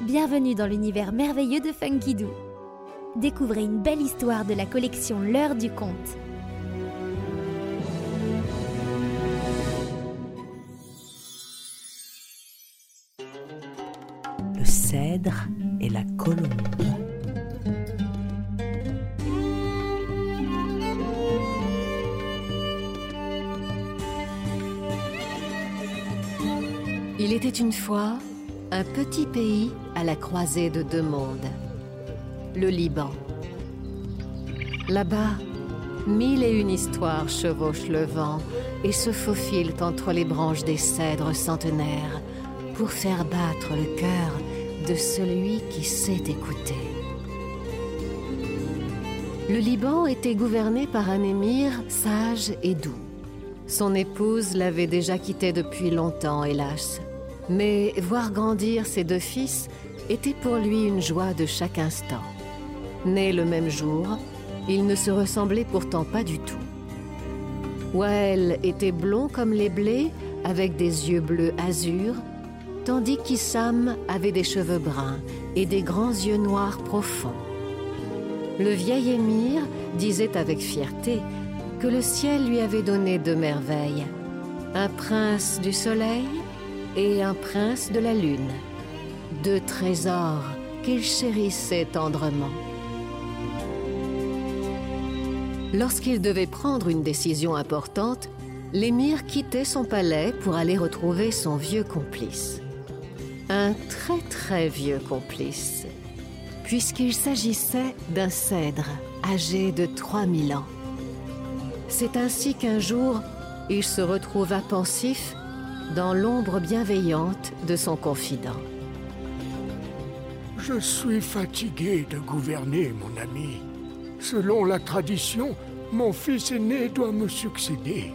Bienvenue dans l'univers merveilleux de Funky Doo. Découvrez une belle histoire de la collection L'heure du conte. Le cèdre et la colombe. Il était une fois un petit pays à la croisée de deux mondes. Le Liban. Là-bas, mille et une histoires chevauchent le vent et se faufilent entre les branches des cèdres centenaires pour faire battre le cœur de celui qui sait écouter. Le Liban était gouverné par un émir sage et doux. Son épouse l'avait déjà quitté depuis longtemps, hélas. Mais voir grandir ses deux fils était pour lui une joie de chaque instant. Nés le même jour, ils ne se ressemblaient pourtant pas du tout. Wael était blond comme les blés, avec des yeux bleus azur, tandis qu'Issam avait des cheveux bruns et des grands yeux noirs profonds. Le vieil émir disait avec fierté que le ciel lui avait donné deux merveilles, un prince du soleil? Et un prince de la lune, deux trésors qu'il chérissait tendrement. Lorsqu'il devait prendre une décision importante, l'émir quittait son palais pour aller retrouver son vieux complice. Un très très vieux complice, puisqu'il s'agissait d'un cèdre âgé de 3000 ans. C'est ainsi qu'un jour, il se retrouva pensif dans l'ombre bienveillante de son confident. Je suis fatigué de gouverner, mon ami. Selon la tradition, mon fils aîné doit me succéder.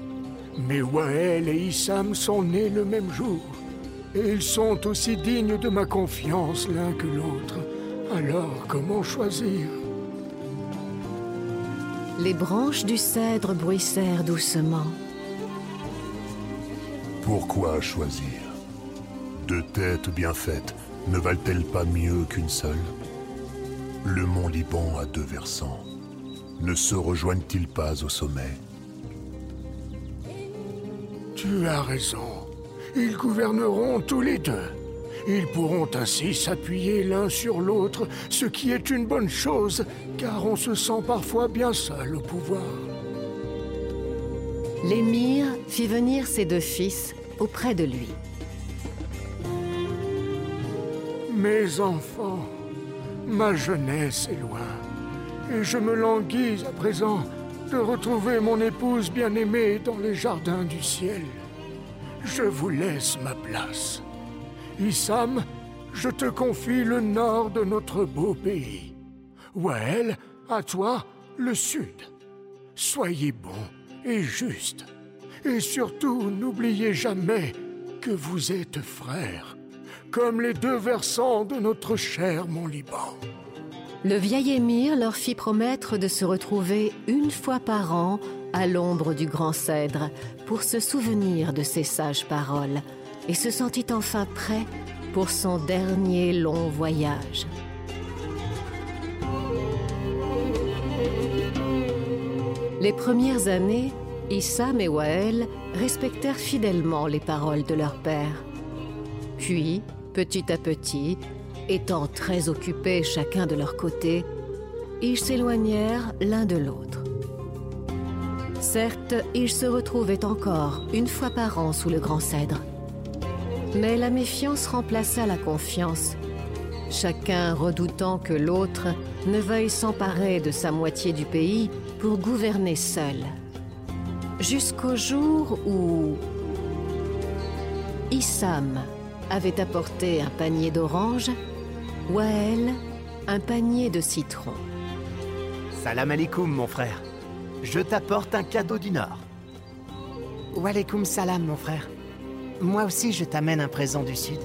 Mais Wael et Issam sont nés le même jour. Et ils sont aussi dignes de ma confiance l'un que l'autre. Alors, comment choisir? Les branches du cèdre bruissèrent doucement. Pourquoi choisir? Deux têtes bien faites ne valent-elles pas mieux qu'une seule? Le mont Liban a deux versants. Ne se rejoignent-ils pas au sommet? Tu as raison. Ils gouverneront tous les deux. Ils pourront ainsi s'appuyer l'un sur l'autre, ce qui est une bonne chose, car on se sent parfois bien seul au pouvoir. L'émir fit venir ses deux fils auprès de lui. Mes enfants, ma jeunesse est loin, et je me languis à présent de retrouver mon épouse bien-aimée dans les jardins du ciel. Je vous laisse ma place. Issam, je te confie le nord de notre beau pays. Wael, à toi, le sud. Soyez bons et justes. Et surtout, n'oubliez jamais que vous êtes frères, comme les deux versants de notre cher Mont Liban. Le vieil émir leur fit promettre de se retrouver une fois par an à l'ombre du grand cèdre pour se souvenir de ces sages paroles et se sentit enfin prêt pour son dernier long voyage. Les premières années, Issam et Wael respectèrent fidèlement les paroles de leur père. Puis, petit à petit, étant très occupés chacun de leur côté, ils s'éloignèrent l'un de l'autre. Certes, ils se retrouvaient encore une fois par an sous le grand cèdre. Mais la méfiance remplaça la confiance, chacun redoutant que l'autre ne veuille s'emparer de sa moitié du pays pour gouverner seul. Jusqu'au jour où Issam avait apporté un panier d'oranges, Wael un panier de citron. Salam alaikum, mon frère. Je t'apporte un cadeau du Nord. Walaikum salam, mon frère. Moi aussi, je t'amène un présent du Sud.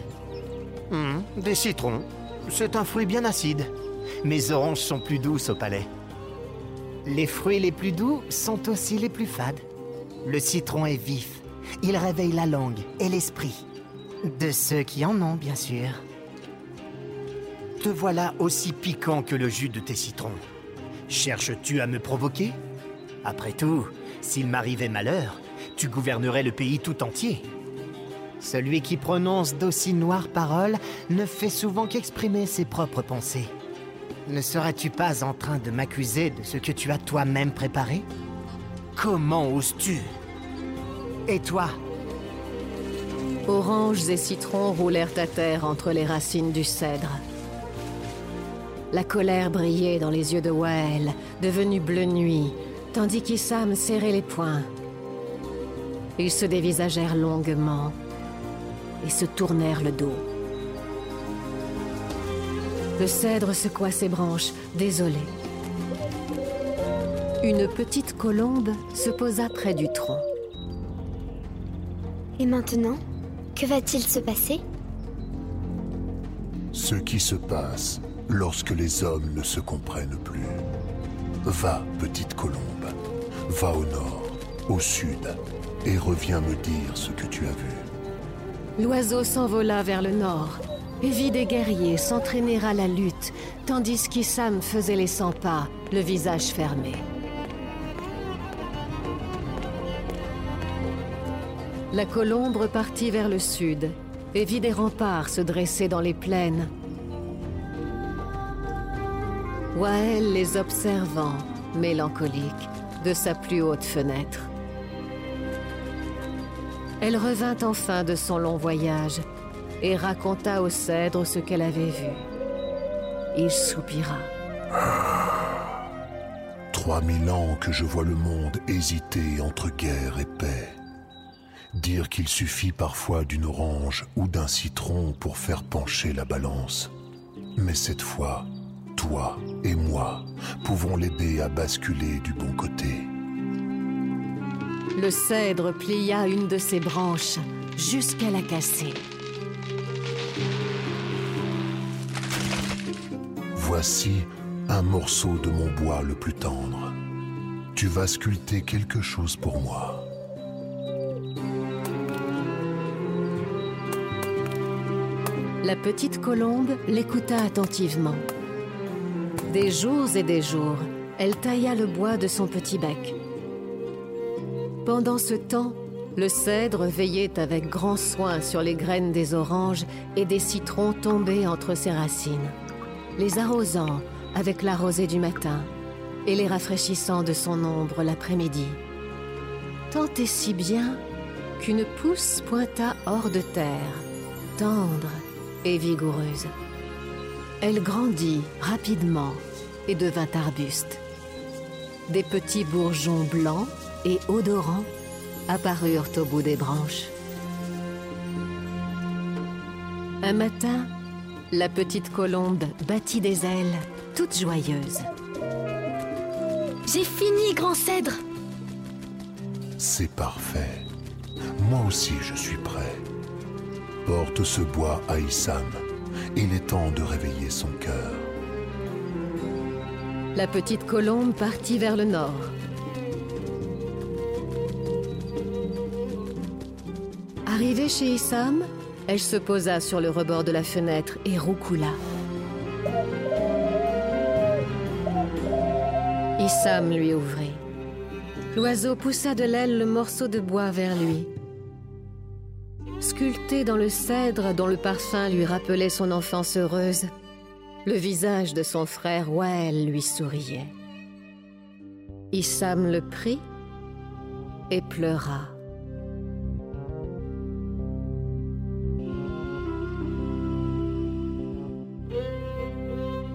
Hum, des citrons. C'est un fruit bien acide. Mes oranges sont plus douces au palais. Les fruits les plus doux sont aussi les plus fades. Le citron est vif. Il réveille la langue et l'esprit. De ceux qui en ont, bien sûr. te voilà aussi piquant que le jus de tes citrons. Cherches-tu à me provoquer? Après tout, s'il m'arrivait malheur, tu gouvernerais le pays tout entier. Celui qui prononce d'aussi noires paroles ne fait souvent qu'exprimer ses propres pensées. Ne serais-tu pas en train de m'accuser de ce que tu as toi-même préparé? Comment oses-tu? Et toi? Oranges et citrons roulèrent à terre entre les racines du cèdre. La colère brillait dans les yeux de Wael, devenu bleu nuit, tandis qu'Issam serrait les poings. Ils se dévisagèrent longuement et se tournèrent le dos. Le cèdre secoua ses branches, désolé. Une petite colombe se posa près du tronc. Et maintenant, que va-t-il se passer? Ce qui se passe lorsque les hommes ne se comprennent plus. Va, petite colombe, va au nord, au sud, et reviens me dire ce que tu as vu. L'oiseau s'envola vers le nord et vit des guerriers s'entraîner à la lutte, tandis qu'Issam faisait les cent pas, le visage fermé. La colombe partit vers le sud et vit des remparts se dresser dans les plaines. Wael les observant, mélancolique, de sa plus haute fenêtre. Elle revint enfin de son long voyage et raconta au cèdre ce qu'elle avait vu. Il soupira. Trois mille ans que je vois le monde hésiter entre guerre et paix. Dire qu'il suffit parfois d'une orange ou d'un citron pour faire pencher la balance. Mais cette fois, toi et moi pouvons l'aider à basculer du bon côté. Le cèdre plia une de ses branches jusqu'à la casser. Voici un morceau de mon bois le plus tendre. Tu vas sculpter quelque chose pour moi. La petite colombe l'écouta attentivement. Des jours et des jours, elle tailla le bois de son petit bec. Pendant ce temps, le cèdre veillait avec grand soin sur les graines des oranges et des citrons tombés entre ses racines, les arrosant avec la rosée du matin et les rafraîchissant de son ombre l'après-midi. Tant et si bien qu'une pousse pointa hors de terre, tendre et vigoureuse. Elle grandit rapidement et devint arbuste. Des petits bourgeons blancs et odorants apparurent au bout des branches. Un matin, la petite colombe battit des ailes, toute joyeuse. J'ai fini, grand cèdre C'est parfait. Moi aussi je suis prêt. Porte ce bois à Issam. Il est temps de réveiller son cœur. La petite colombe partit vers le nord. Arrivée chez Issam, elle se posa sur le rebord de la fenêtre et roucoula. Issam lui ouvrit. L'oiseau poussa de l'aile le morceau de bois vers lui. Sculpté dans le cèdre dont le parfum lui rappelait son enfance heureuse, le visage de son frère Wael lui souriait. Issam le prit et pleura.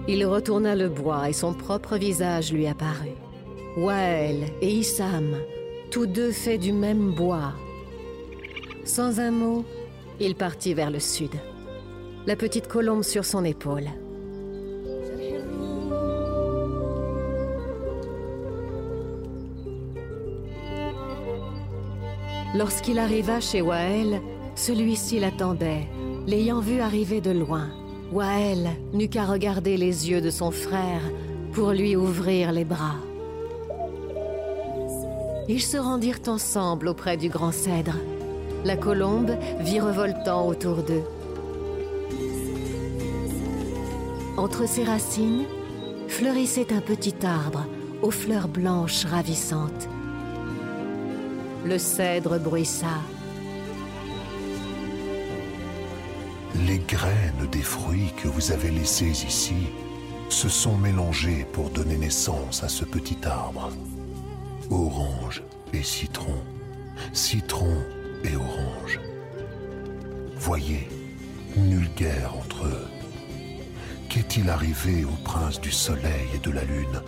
Il retourna le bois et son propre visage lui apparut. Wael et Issam, tous deux faits du même bois. Sans un mot, il partit vers le sud, la petite colombe sur son épaule. Lorsqu'il arriva chez Wael, celui-ci l'attendait, l'ayant vu arriver de loin. Wael n'eut qu'à regarder les yeux de son frère pour lui ouvrir les bras. Ils se rendirent ensemble auprès du grand cèdre, la colombe virevoltant autour d'eux. Entre ses racines, fleurissait un petit arbre aux fleurs blanches ravissantes. Le cèdre bruissa. Les graines des fruits que vous avez laissés ici se sont mélangées pour donner naissance à ce petit arbre. Orange et citron, citron et orange. Voyez, nulle guerre entre eux. Qu'est-il arrivé au prince du soleil et de la lune,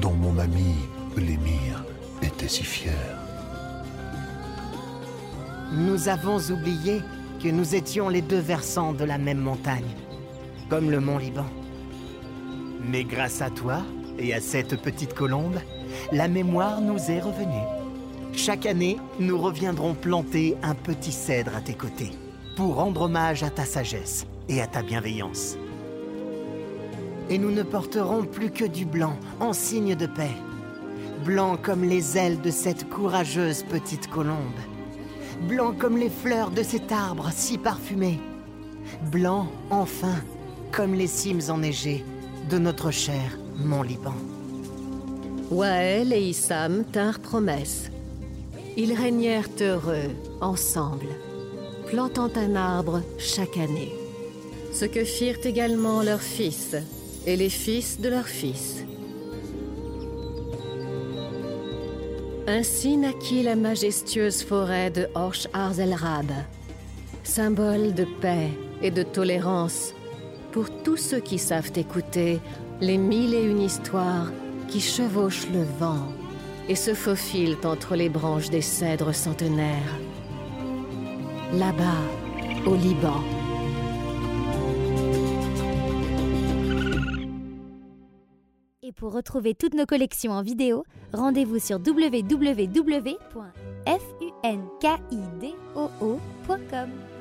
dont mon ami l'émir était si fier? Nous avons oublié que nous étions les deux versants de la même montagne, comme le mont Liban. Mais grâce à toi et à cette petite colombe, la mémoire nous est revenue. Chaque année, nous reviendrons planter un petit cèdre à tes côtés, pour rendre hommage à ta sagesse et à ta bienveillance. Et nous ne porterons plus que du blanc en signe de paix. Blanc comme les ailes de cette courageuse petite colombe. Blanc comme les fleurs de cet arbre si parfumé. Blanc, enfin, comme les cimes enneigées de notre cher Mont Liban. Wael et Issam tinrent promesse. Ils régnèrent heureux, ensemble, plantant un arbre chaque année. Ce que firent également leurs fils et les fils de leurs fils. Ainsi naquit la majestueuse forêt de Orsh Arzelrab, symbole de paix et de tolérance pour tous ceux qui savent écouter les mille et une histoires qui chevauchent le vent et se faufilent entre les branches des cèdres centenaires. Là-bas, au Liban. Et pour retrouver toutes nos collections en vidéo, rendez-vous sur www.funkidoo.com.